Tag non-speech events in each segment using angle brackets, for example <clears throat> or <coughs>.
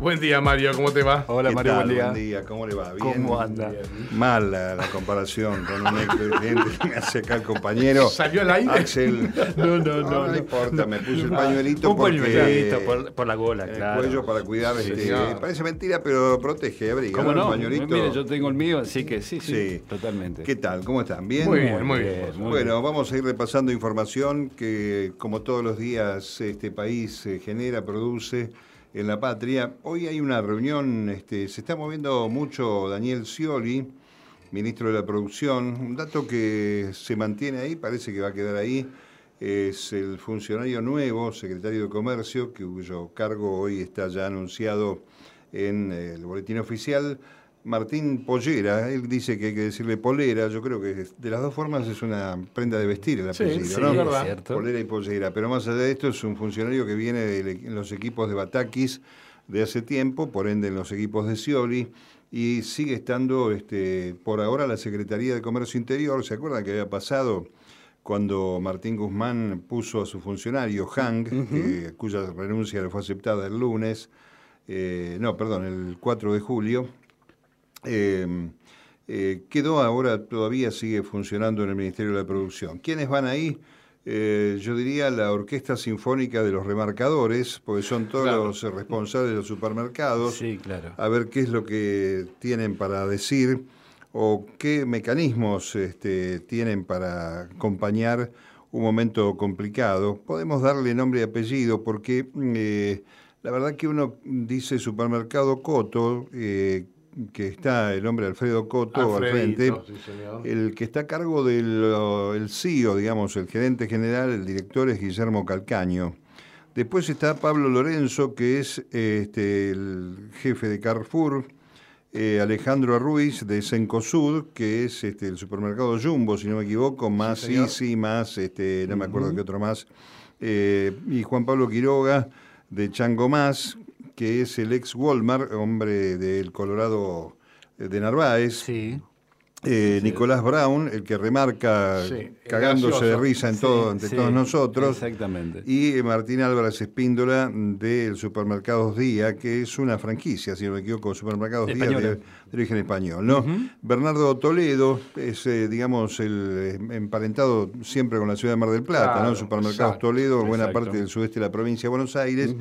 Buen día, Mario, ¿cómo te va? Hola ¿Qué Mario, tal? buen día. Buen día, ¿cómo le va? ¿Bien? ¿Cómo anda? Mal la, la comparación con un cliente que me hace acá el compañero. ¿Salió al aire? Axel. <laughs> No, no, no, No, no. importa, me puse el pañuelito Un porque pañuelito por, por la gola, el claro. cuello para cuidar, Sí, este, señor. parece mentira, pero protege, abriga. ¿Cómo El no? pañuelito. Mire, yo tengo el mío, así que sí, sí, Sí. totalmente. ¿Qué tal? ¿Cómo están? ¿Bien? Muy bien, muy bien. muy Bueno, vamos a ir repasando información que, como todos los días, este país eh, genera, produce en la patria. Hoy hay una reunión, este, se está moviendo mucho Daniel Scioli, ministro de la Producción. Un dato que se mantiene ahí, parece que va a quedar ahí, es el funcionario nuevo, secretario de Comercio, cuyo cargo hoy está ya anunciado en eh, el boletín oficial. Martín Pollera, él dice que hay que decirle polera, yo creo que de las dos formas es una prenda de vestir el apellido, sí, ¿no? es cierto. Polera y pollera, pero más allá de esto es un funcionario que viene de le- los equipos de Batakis de hace tiempo, por ende en los equipos de Scioli, y sigue estando este, por ahora la Secretaría de Comercio Interior, ¿se acuerdan que había pasado? cuando Martín Guzmán puso a su funcionario, Hang, que- cuya renuncia le fue aceptada el lunes, eh, no, perdón, el 4 de julio, eh, eh, quedó ahora, todavía sigue funcionando en el Ministerio de la Producción. ¿Quiénes van ahí? Eh, yo diría la Orquesta Sinfónica de los Remarcadores, porque son todos Claro. los eh, responsables de los supermercados Sí, claro. a ver qué es lo que tienen para decir o qué mecanismos este, tienen para acompañar un momento complicado. Podemos darle nombre y apellido porque mm, eh, la verdad que uno dice supermercado Coto, eh, que está el hombre Alfredo Coto al frente, sí, el que está a cargo del uh, el CEO, digamos, el gerente general, el director es Guillermo Calcaño. Después está Pablo Lorenzo, que es este, el jefe de Carrefour. eh, Alejandro Ruiz de Cencosud, que es este, el supermercado Jumbo, si no me equivoco, más. Easy, más, este, no me acuerdo qué otro más. Eh, y Juan Pablo Quiroga de Chango Más, que es el ex Walmart, hombre del Colorado eh, de Narváez. Sí. Eh, Nicolás Brown, el que remarca Sí, cagándose de risa en todo, Sí, todos nosotros. Exactamente. Y eh, Martín Álvarez Espíndola del Supermercados Día, que es una franquicia, si no me equivoco, Supermercados Día de, de origen español. ¿no? Bernardo Toledo es, eh, digamos, el emparentado siempre con la ciudad de Mar del Plata, Claro, ¿no? Supermercados exacto, Toledo, buena exacto. parte del sudeste de la provincia de Buenos Aires.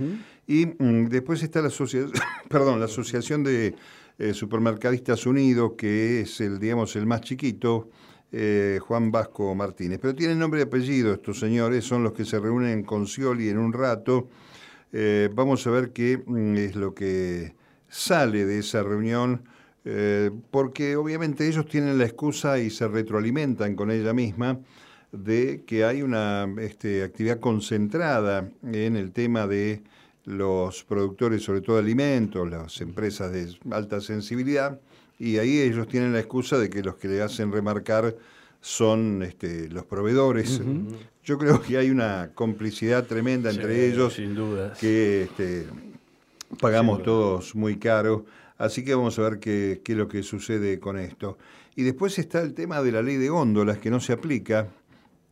Y mm, después está la, asocia- <coughs> perdón, la Asociación de eh, Supermercadistas Unidos, que es el, digamos, el más chiquito, eh, Juan Vasco Martínez. Pero tienen nombre y apellido estos señores, son los que se reúnen con Scioli en un rato. Eh, vamos a ver qué mm, es lo que sale de esa reunión, eh, porque obviamente ellos tienen la excusa y se retroalimentan con ella misma de que hay una este, actividad concentrada en el tema de los productores, sobre todo de alimentos, las empresas de alta sensibilidad, y ahí ellos tienen la excusa de que los que le hacen remarcar son este, los proveedores. Yo creo que hay una complicidad tremenda entre ellos Sin dudas. que este, pagamos todos muy caro. Así que vamos a ver qué, qué es lo que sucede con esto. Y después está el tema de la ley de góndolas que no se aplica,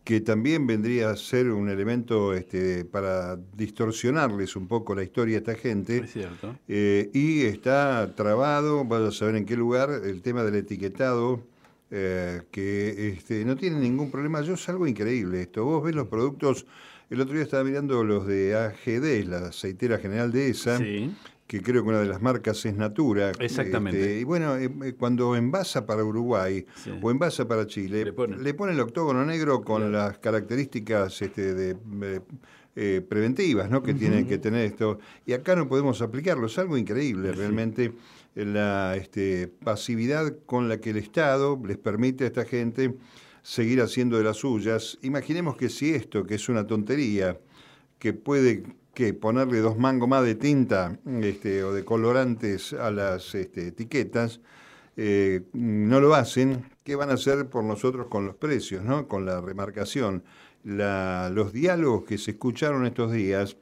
que también vendría a ser un elemento este, para distorsionarles un poco la historia a esta gente. Es cierto. Eh, y está trabado, vaya a saber en qué lugar, el tema del etiquetado, eh, que este, no tiene ningún problema. Yo es algo increíble esto. Vos ves los productos, el otro día estaba mirando los de AGD, la aceitera general de esa, Sí. Que creo que una de las marcas es Natura. Exactamente. Este, y bueno, eh, eh, cuando envasa para Uruguay Sí. o envasa para Chile, Le ponen. le pone el octógono negro con las características este, de, eh, eh, preventivas ¿no? que tienen que tener esto. Y acá no podemos aplicarlo. Es algo increíble realmente la este, pasividad con la que el Estado les permite a esta gente seguir haciendo de las suyas. Imaginemos que si esto, que es una tontería, que puede que ponerle dos mangos más de tinta este, o de colorantes a las este, etiquetas, eh, no lo hacen, ¿qué van a hacer por nosotros con los precios, ¿no? con la remarcación? La- los diálogos que se escucharon estos días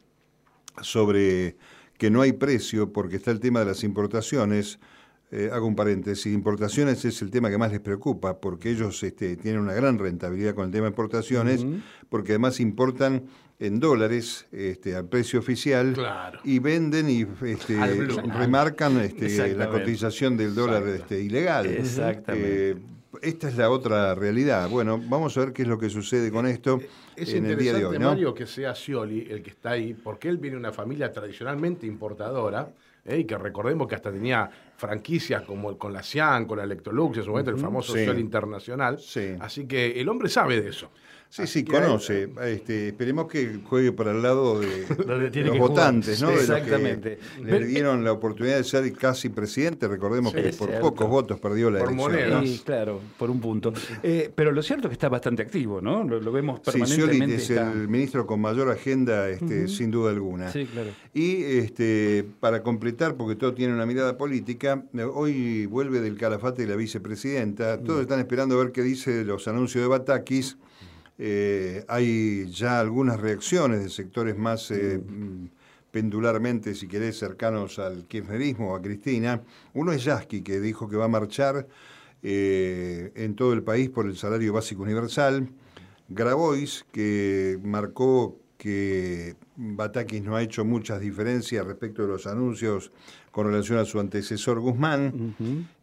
sobre que no hay precio porque está el tema de las importaciones, eh, hago un paréntesis, importaciones es el tema que más les preocupa, porque ellos este, tienen una gran rentabilidad con el tema de importaciones, porque además importan en dólares este, al precio oficial Claro. y venden y este, remarcan este, la Exactamente. cotización del dólar este, ilegal. Exactamente. Eh, esta es la otra realidad. Bueno, vamos a ver qué es lo que sucede con esto Es en el día de interesante, hoy, ¿no? Mario, que sea Scioli el que está ahí, porque él viene de una familia tradicionalmente importadora, ¿eh? y que recordemos que hasta tenía franquicias como el- con la Cian, con la Electrolux, en su momento el famoso Sí. Scioli Internacional. Sí. Así que el hombre sabe de eso. Sí, Así sí, conoce. Este, esperemos que juegue para el lado de, <laughs> Donde de tiene los que jugar. votantes, ¿no? De los que Exactamente. le dieron la oportunidad de ser casi presidente. Recordemos Sí, que por cierto. pocos votos perdió la Por elección. moneda. ¿no? Sí, claro, por un punto. Eh, pero lo cierto es que está bastante activo, ¿no? Lo, lo vemos Sí, Scioli es está- el ministro con mayor agenda, este, sin duda alguna. Sí, claro. Y este, para completar, porque todo tiene una mirada política, hoy vuelve del calafate de la vicepresidenta. Todos están esperando a ver qué dice los anuncios de Batakis. Eh, hay ya algunas reacciones de sectores más eh, mm, pendularmente, si querés, cercanos al kirchnerismo o a Cristina. Uno es Yasky, que dijo que va a marchar eh, en todo el país por el salario básico universal. Grabois, que marcó que Batakis no ha hecho muchas diferencias respecto de los anuncios con relación a su antecesor Guzmán.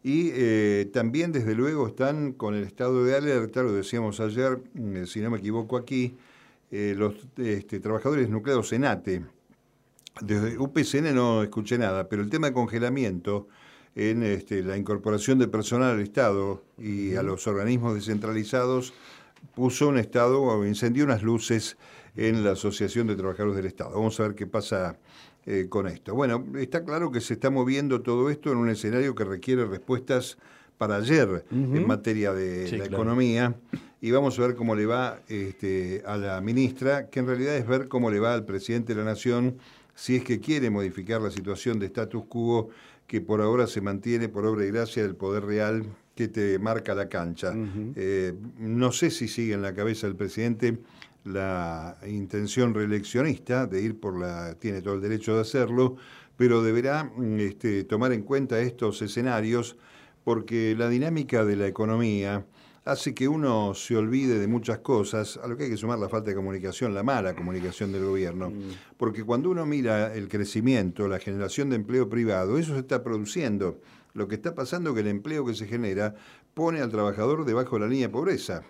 Y eh, también, desde luego, están con el estado de alerta, lo decíamos ayer, mm, si no me equivoco aquí, eh, los este, trabajadores nucleados Senate. Desde UPCN no escuché nada, pero el tema de congelamiento en este, la incorporación de personal al Estado y a los organismos descentralizados puso un estado o encendió unas luces en la Asociación de Trabajadores del Estado. Vamos a ver qué pasa eh, con esto. Bueno, está claro que se está moviendo todo esto en un escenario que requiere respuestas para ayer en materia de Sí, la claro. economía y vamos a ver cómo le va este, a la ministra, que en realidad es ver cómo le va al presidente de la Nación si es que quiere modificar la situación de status quo que por ahora se mantiene por obra y gracia del poder real que te marca la cancha. Eh, no sé si sigue en la cabeza del presidente la intención reeleccionista de ir por la, tiene todo el derecho de hacerlo, pero deberá mm, este, tomar en cuenta estos escenarios porque la dinámica de la economía hace que uno se olvide de muchas cosas, a lo que hay que sumar la falta de comunicación, la mala comunicación del gobierno. Porque cuando uno mira el crecimiento, la generación de empleo privado, eso se está produciendo. Lo que está pasando es que el empleo que se genera pone al trabajador debajo de la línea de pobreza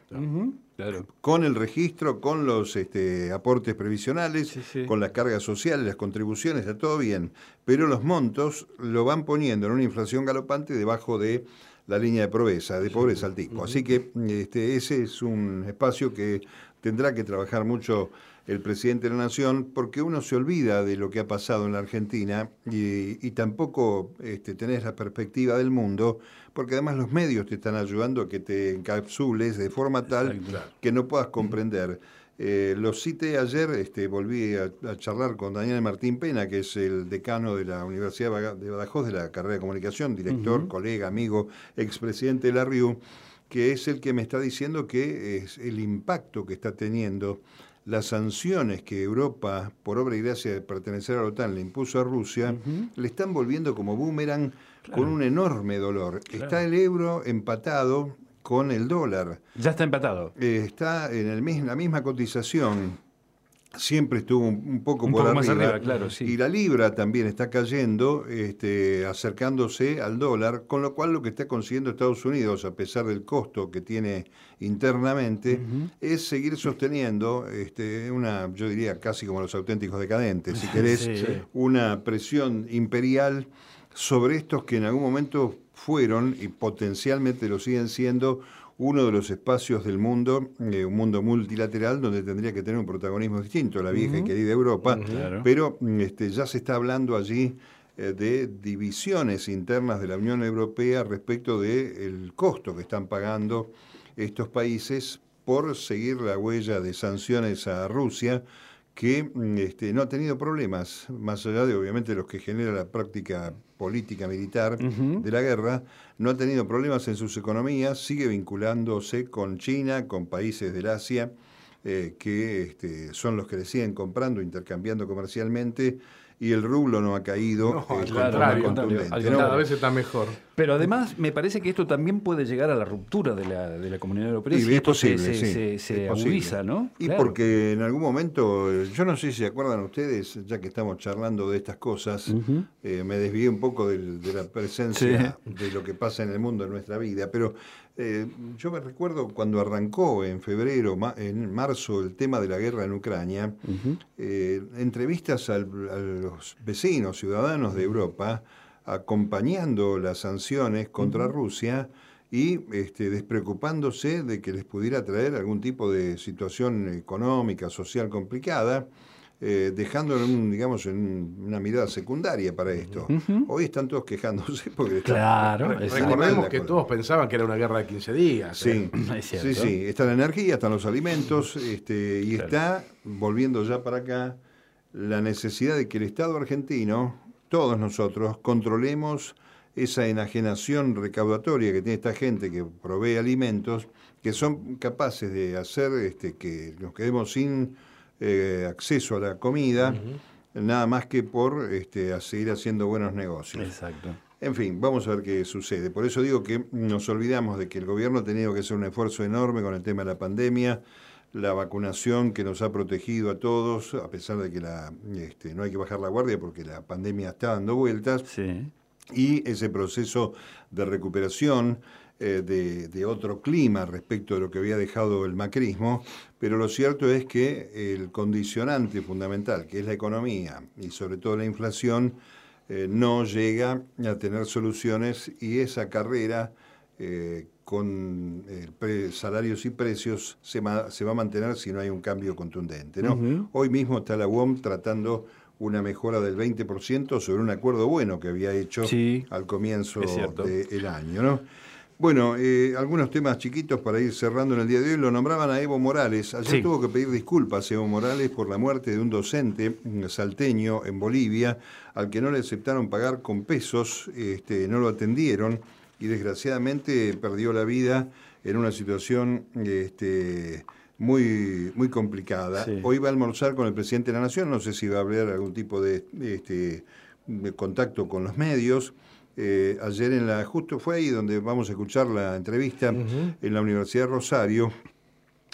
Claro. con el registro, con los este, aportes previsionales, Sí, sí. con las cargas sociales, las contribuciones, está todo bien. Pero los montos lo van poniendo en una inflación galopante debajo de la línea de pobreza, de pobreza al tico. Así que este, ese es un espacio que tendrá que trabajar mucho el presidente de la Nación, porque uno se olvida de lo que ha pasado en la Argentina y, y tampoco este, tenés la perspectiva del mundo, porque además los medios te están ayudando a que te encapsules de forma tal que no puedas comprender. Eh, lo cité ayer, este, volví a, a charlar con Daniel Martín Pena, que es el decano de la Universidad de Badajoz de la carrera de comunicación, director, colega, amigo, expresidente de la RIU, que es el que me está diciendo que es el impacto que está teniendo las sanciones que Europa, por obra y gracia de pertenecer a la OTAN, le impuso a Rusia, le están volviendo como boomerang con un enorme dolor. Está el euro empatado con el dólar. Ya está empatado. Eh, está en el la misma cotización. Siempre estuvo un, un poco Un por poco más arriba. arriba, claro, sí. Y la libra también está cayendo, este, acercándose al dólar, con lo cual lo que está consiguiendo Estados Unidos, a pesar del costo que tiene internamente, es seguir sosteniendo este, una, yo diría casi como los auténticos decadentes, si querés, <laughs> Sí. una presión imperial sobre estos que en algún momento fueron y potencialmente lo siguen siendo uno de los espacios del mundo, eh, un mundo multilateral donde tendría que tener un protagonismo distinto, la vieja y querida Europa, pero mm, este, ya se está hablando allí eh, de divisiones internas de la Unión Europea respecto del costo que están pagando estos países por seguir la huella de sanciones a Rusia, que mm, este, no ha tenido problemas, más allá de obviamente los que genera la práctica política militar de la guerra, no ha tenido problemas en sus economías, sigue vinculándose con China, con países del Asia, eh, que este, son los que le siguen comprando, intercambiando comercialmente, y el rublo no ha caído. No, eh, al contra- contrario, contundente, al ¿no? contrario. Cada vez está mejor. Pero además me parece que esto también puede llegar a la ruptura de la, de la comunidad europea Y si es esto se- posible, se, sí, se- es posible. agudiza, ¿no? Y Claro. porque en algún momento, eh, yo no sé si se acuerdan ustedes, ya que estamos charlando de estas cosas, eh, me desvié un poco de la presencia de lo que pasa en el mundo, en nuestra vida, pero eh, yo me recuerdo cuando arrancó en febrero, ma- en marzo, el tema de la guerra en Ucrania, eh, entrevistas al- a los vecinos, ciudadanos de Europa, acompañando las sanciones contra Rusia y este, despreocupándose de que les pudiera traer algún tipo de situación económica, social complicada, eh, dejándolo, en un, digamos, en una mirada secundaria para esto. Hoy están todos quejándose porque Claro, Re-. Recordemos que todos pensaban que era una guerra de 15 días. Sí, ¿eh? <clears throat> Es cierto. sí, sí. Está la energía, están los alimentos, este, y está, volviendo ya para acá, la necesidad de que el Estado argentino, todos nosotros, controlemos esa enajenación recaudatoria que tiene esta gente que provee alimentos, que son capaces de hacer este, que nos quedemos sin eh, acceso a la comida, nada más que por este, a seguir haciendo buenos negocios. Exacto. En fin, vamos a ver qué sucede. Por eso digo que nos olvidamos de que el gobierno ha tenido que hacer un esfuerzo enorme con el tema de la pandemia, la vacunación que nos ha protegido a todos, a pesar de que la, este, no hay que bajar la guardia porque la pandemia está dando vueltas, Sí. y ese proceso de recuperación eh, de, de otro clima respecto de lo que había dejado el macrismo, pero lo cierto es que el condicionante fundamental, que es la economía y sobre todo la inflación, eh, no llega a tener soluciones y esa carrera eh, con eh, salarios y precios se, va a mantener si no hay un cambio contundente. ¿no? Hoy mismo está la UOM tratando una mejora del 20% sobre un acuerdo bueno que había hecho Sí, al comienzo del año. ¿no? Bueno, eh, algunos temas chiquitos para ir cerrando en el día de hoy. Lo nombraban a Evo Morales. Ayer Sí. tuvo que pedir disculpas Evo Morales por la muerte de un docente mm, salteño en Bolivia, al que no le aceptaron pagar con pesos, este, no lo atendieron y desgraciadamente perdió la vida en una situación este, muy, muy complicada. Sí. Hoy va a almorzar con el presidente de la Nación, no sé si va a haber algún tipo de, este, de contacto con los medios. Eh, ayer en la, justo fue ahí donde vamos a escuchar la entrevista en la Universidad de Rosario.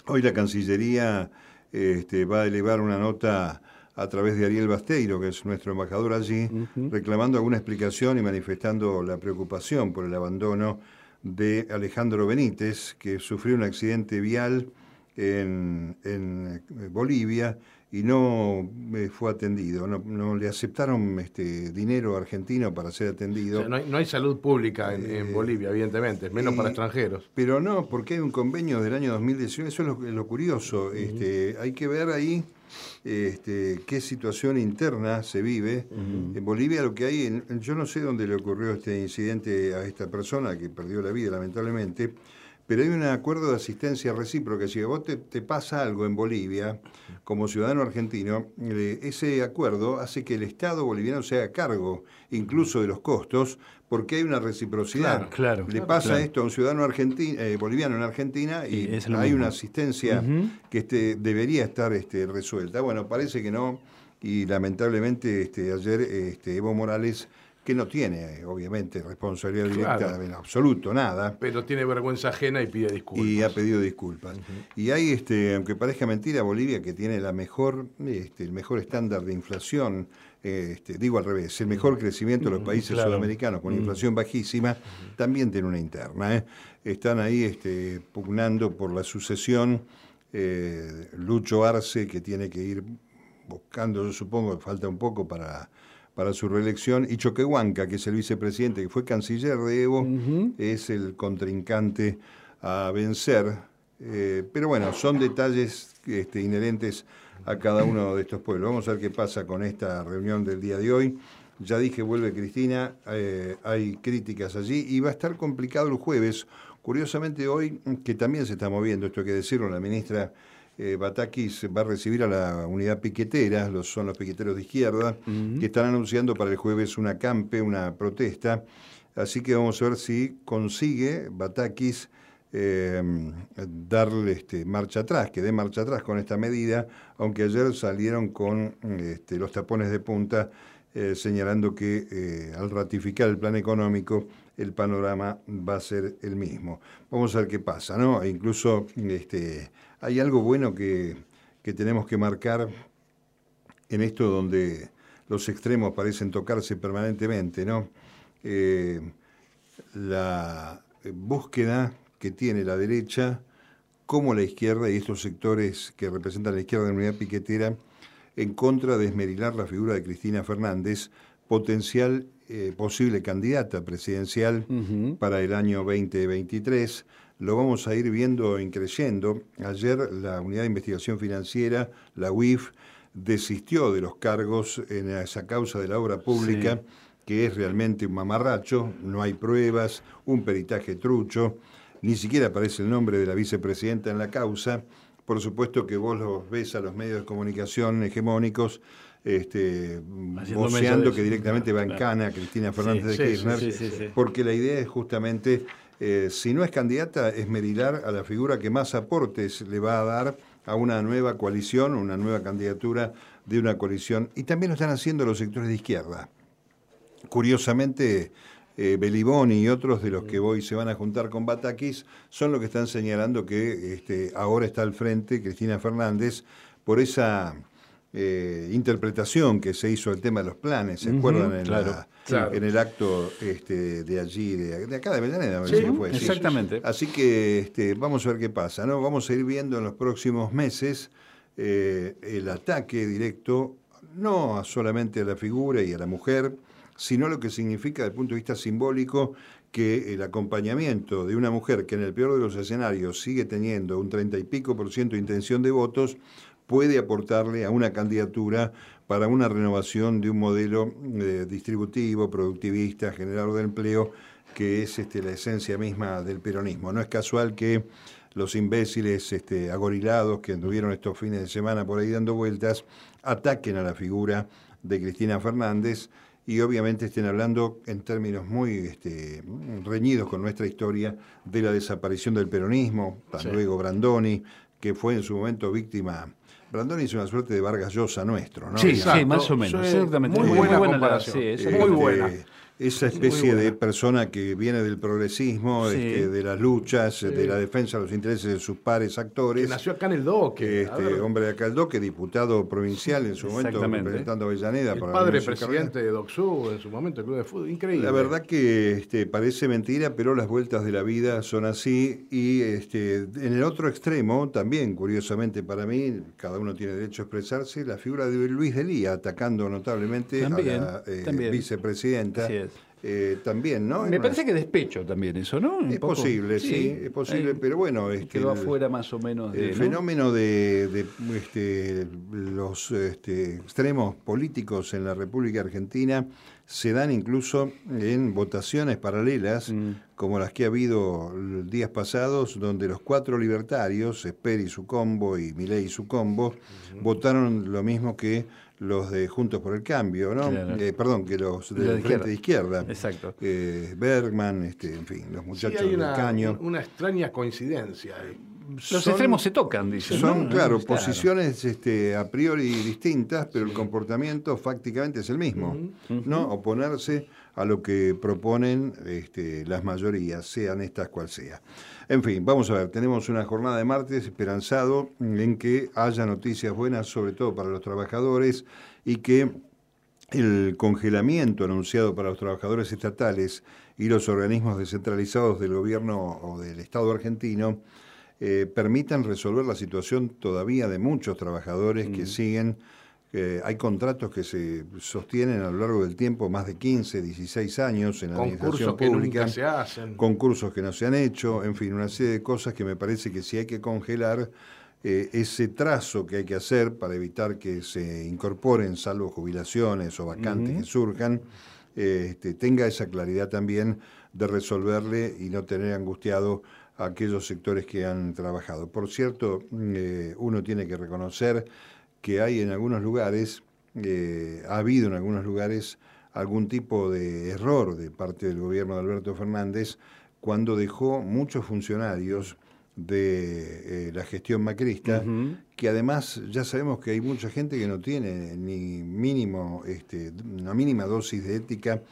Hoy la Cancillería este, va a elevar una nota a través de Ariel Basteiro, que es nuestro embajador allí, reclamando alguna explicación y manifestando la preocupación por el abandono de Alejandro Benítez, que sufrió un accidente vial en, en, eh, Bolivia y no fue atendido. No, no le aceptaron este, dinero argentino para ser O atendido. sea, no, hay, no hay salud pública en, Eh, en Bolivia, evidentemente, menos y- para extranjeros. Pero no, porque hay un convenio del año 2019, eso es lo, lo curioso. este, hay que ver ahí este, qué situación interna se vive. En Bolivia lo que hay, en- yo no sé dónde le ocurrió este incidente a esta persona que perdió la vida lamentablemente, pero hay un acuerdo de asistencia recíproca. Si a vos te, te pasa algo en Bolivia, como ciudadano argentino, eh, ese acuerdo hace que el Estado boliviano se haga cargo incluso de los costos, porque hay una reciprocidad. Claro, claro, Le pasa claro. esto a un ciudadano argentino, eh, boliviano en Argentina y, hay mismo. una asistencia que este, debería estar este, resuelta. Bueno, parece que no y lamentablemente este, ayer este, Evo Morales, que no tiene obviamente responsabilidad directa Claro. en absoluto, nada, Pero tiene vergüenza ajena y pide disculpas. y ha pedido disculpas. Y hay, este, aunque parezca mentira, Bolivia que tiene la mejor, este, el mejor estándar de inflación, este, digo al revés, el mejor crecimiento de los países claro. sudamericanos con inflación bajísima, también tiene una interna. ¿eh? Están ahí este, pugnando por la sucesión. eh, Lucho Arce, que tiene que ir buscando, yo supongo que falta un poco para, para su reelección, y Choquehuanca, que es el vicepresidente, que fue canciller de Evo, es el contrincante a vencer. Eh, pero bueno, son detalles este, inherentes a cada uno de estos pueblos. Vamos a ver qué pasa con esta reunión del día de hoy. Ya dije, vuelve Cristina, eh, hay críticas allí y va a estar complicado el jueves. Curiosamente hoy, que también se está moviendo, esto hay que decirlo, la ministra eh, Batakis va a recibir a la unidad piquetera, los, son los piqueteros de izquierda, que están anunciando para el jueves una campe, una protesta. Así que vamos a ver si consigue Batakis eh, darle este, marcha atrás, que dé marcha atrás con esta medida, aunque ayer salieron con este, los tapones de punta eh, señalando que eh, al ratificar el plan económico el panorama va a ser el mismo. Vamos a ver qué pasa, ¿no? E incluso este, hay algo bueno que, que tenemos que marcar en esto donde los extremos parecen tocarse permanentemente, ¿no? Eh, la búsqueda que tiene la derecha como la izquierda y estos sectores que representan la izquierda de la unidad piquetera en contra de esmerilar la figura de Cristina Fernández, potencial eh, posible candidata presidencial para el año 2023. Lo vamos a ir viendo increyendo. Ayer la Unidad de Investigación Financiera, la UIF, desistió de los cargos en esa causa de la obra pública, que es realmente un mamarracho, no hay pruebas, un peritaje trucho, ni siquiera aparece el nombre de la vicepresidenta en la causa. Por supuesto que vos los ves a los medios de comunicación hegemónicos este, voceando que directamente va en cana a Cristina Fernández de Kirchner, porque la idea es justamente, eh, si no es candidata, es medilar a la figura que más aportes le va a dar a una nueva coalición, una nueva candidatura de una coalición. Y también lo están haciendo los sectores de izquierda. Curiosamente, eh, Beliboni y otros de los que hoy se van a juntar con Batakis son los que están señalando que este, ahora está al frente Cristina Fernández por esa eh, interpretación que se hizo del tema de los planes, ¿se acuerdan? En, en, el acto este, de allí, de, acá de Avellaneda, sí, que fue. Exactamente. Así que este, vamos a ver qué pasa, ¿no? Vamos a ir viendo en los próximos meses eh, el ataque directo, no solamente a la figura y a la mujer, sino lo que significa desde el punto de vista simbólico que el acompañamiento de una mujer que en el peor de los escenarios sigue teniendo un treinta y pico por ciento de intención de votos, puede aportarle a una candidatura para una renovación de un modelo eh, distributivo, productivista, generador de empleo, que es este, la esencia misma del peronismo. No es casual que los imbéciles este, agorilados que anduvieron estos fines de semana por ahí dando vueltas ataquen a la figura de Cristina Fernández y obviamente estén hablando en términos muy este, reñidos con nuestra historia de la desaparición del peronismo, luego Brandoni, que fue en su momento víctima. Brandoni es una suerte de Vargas Llosa nuestro, ¿no? Sí, sí, más o menos, exactamente. Muy, buena, comparación. muy buena esa especie de persona que viene del progresismo, este, de las luchas, de la defensa de los intereses de sus pares actores. Que nació acá en el Doque. Este, hombre de acá el Doque, diputado provincial en su momento, representando a Avellaneda. El padre presidente de DOCSU en su momento, el Club de Fútbol. Increíble. La verdad que este, parece mentira, pero las vueltas de la vida son así. Y este, en el otro extremo, también, curiosamente para mí, cada uno tiene derecho a expresarse, la figura de Luis Delía atacando notablemente a la eh, vicepresidenta. Eh, también, ¿no? Me parece que despecho también eso, ¿no? es posible, sí, es posible, pero bueno, es quedó afuera más o menos el fenómeno de, este, los este, extremos políticos en la República Argentina se dan incluso en votaciones paralelas, mm. como las que ha habido días pasados, donde los cuatro libertarios, Esper y su combo y Milei y su combo, votaron lo mismo que los de Juntos por el Cambio, ¿no? Eh, perdón, que los de la Frente de Izquierda. Exacto. Eh, Bergman, este, en fin, los muchachos sí, del Caño. Una extraña coincidencia. Los extremos se tocan, dicen. Son, claro, posiciones este, a priori distintas, pero el comportamiento fácticamente es el mismo. ¿no? Oponerse a lo que proponen este, las mayorías, sean estas cual sea. En fin, vamos a ver, tenemos una jornada de martes esperanzado en que haya noticias buenas, sobre todo para los trabajadores, y que el congelamiento anunciado para los trabajadores estatales y los organismos descentralizados del gobierno o del Estado argentino eh, permitan resolver la situación todavía de muchos trabajadores que siguen hay contratos que se sostienen a lo largo del tiempo, más de 15, 16 años en la administración pública. Que se hacen. Concursos que no se han hecho, en fin, una serie de cosas que me parece que si hay que congelar eh, ese trazo que hay que hacer para evitar que se incorporen, salvo jubilaciones o vacantes que surjan, eh, este, tenga esa claridad también de resolverle y no tener angustiado a aquellos sectores que han trabajado. Por cierto, eh, uno tiene que reconocer que hay en algunos lugares, eh, ha habido en algunos lugares algún tipo de error de parte del gobierno de Alberto Fernández cuando dejó muchos funcionarios de eh, la gestión macrista, que además ya sabemos que hay mucha gente que no tiene ni mínimo, este, una mínima dosis de ética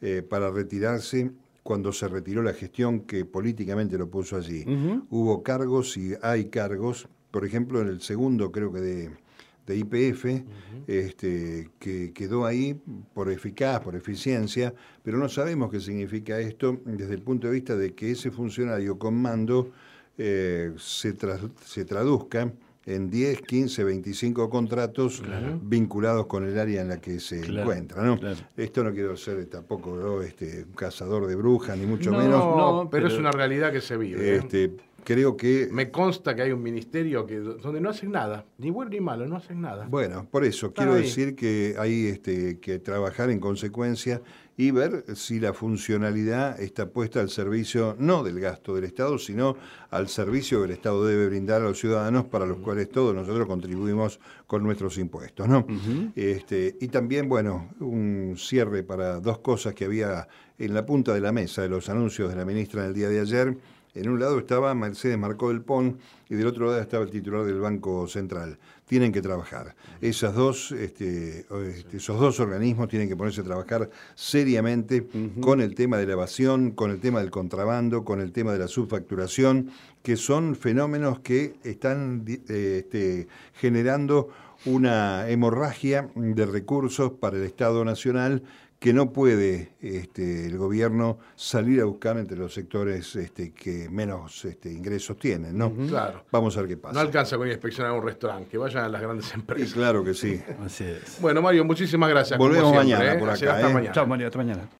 eh, para retirarse cuando se retiró la gestión que políticamente lo puso allí. Hubo cargos y hay cargos, por ejemplo, en el segundo creo que de, de IPF, este, que quedó ahí por eficaz, por eficiencia, pero no sabemos qué significa esto desde el punto de vista de que ese funcionario con mando eh, se, se traduzca en 10, 15, 25 contratos vinculados con el área en la que se encuentra. ¿no? Esto no quiero ser tampoco este, un cazador de brujas, ni mucho menos. No, pero, es una realidad que se vive. ¿eh? Este, creo que... Me consta que hay un ministerio que, donde no hacen nada, ni bueno ni malo, no hacen nada. Bueno, por eso quiero decir que hay este, que trabajar en consecuencia y ver si la funcionalidad está puesta al servicio no del gasto del Estado, sino al servicio que el Estado debe brindar a los ciudadanos para los cuales todos nosotros contribuimos con nuestros impuestos. ¿no? este, y también, bueno, un cierre para dos cosas que había en la punta de la mesa de los anuncios de la ministra en el día de ayer en un lado estaba Mercedes Marcó del Pon y del otro lado estaba el titular del Banco Central. Tienen que trabajar. Esas dos, este, este, esos dos organismos tienen que ponerse a trabajar seriamente con el tema de la evasión, con el tema del contrabando, con el tema de la subfacturación, que son fenómenos que están este, generando una hemorragia de recursos para el Estado Nacional que no puede este, el gobierno salir a buscar entre los sectores este, que menos este, ingresos tienen, ¿no? Claro. Vamos a ver qué pasa. No alcanza con inspeccionar un restaurante, que vayan a las grandes empresas. claro que sí. Así es. Bueno, Mario, muchísimas gracias. Volvemos mañana ¿eh? por acá. Hasta ¿eh? mañana. Chao, Mario, hasta mañana.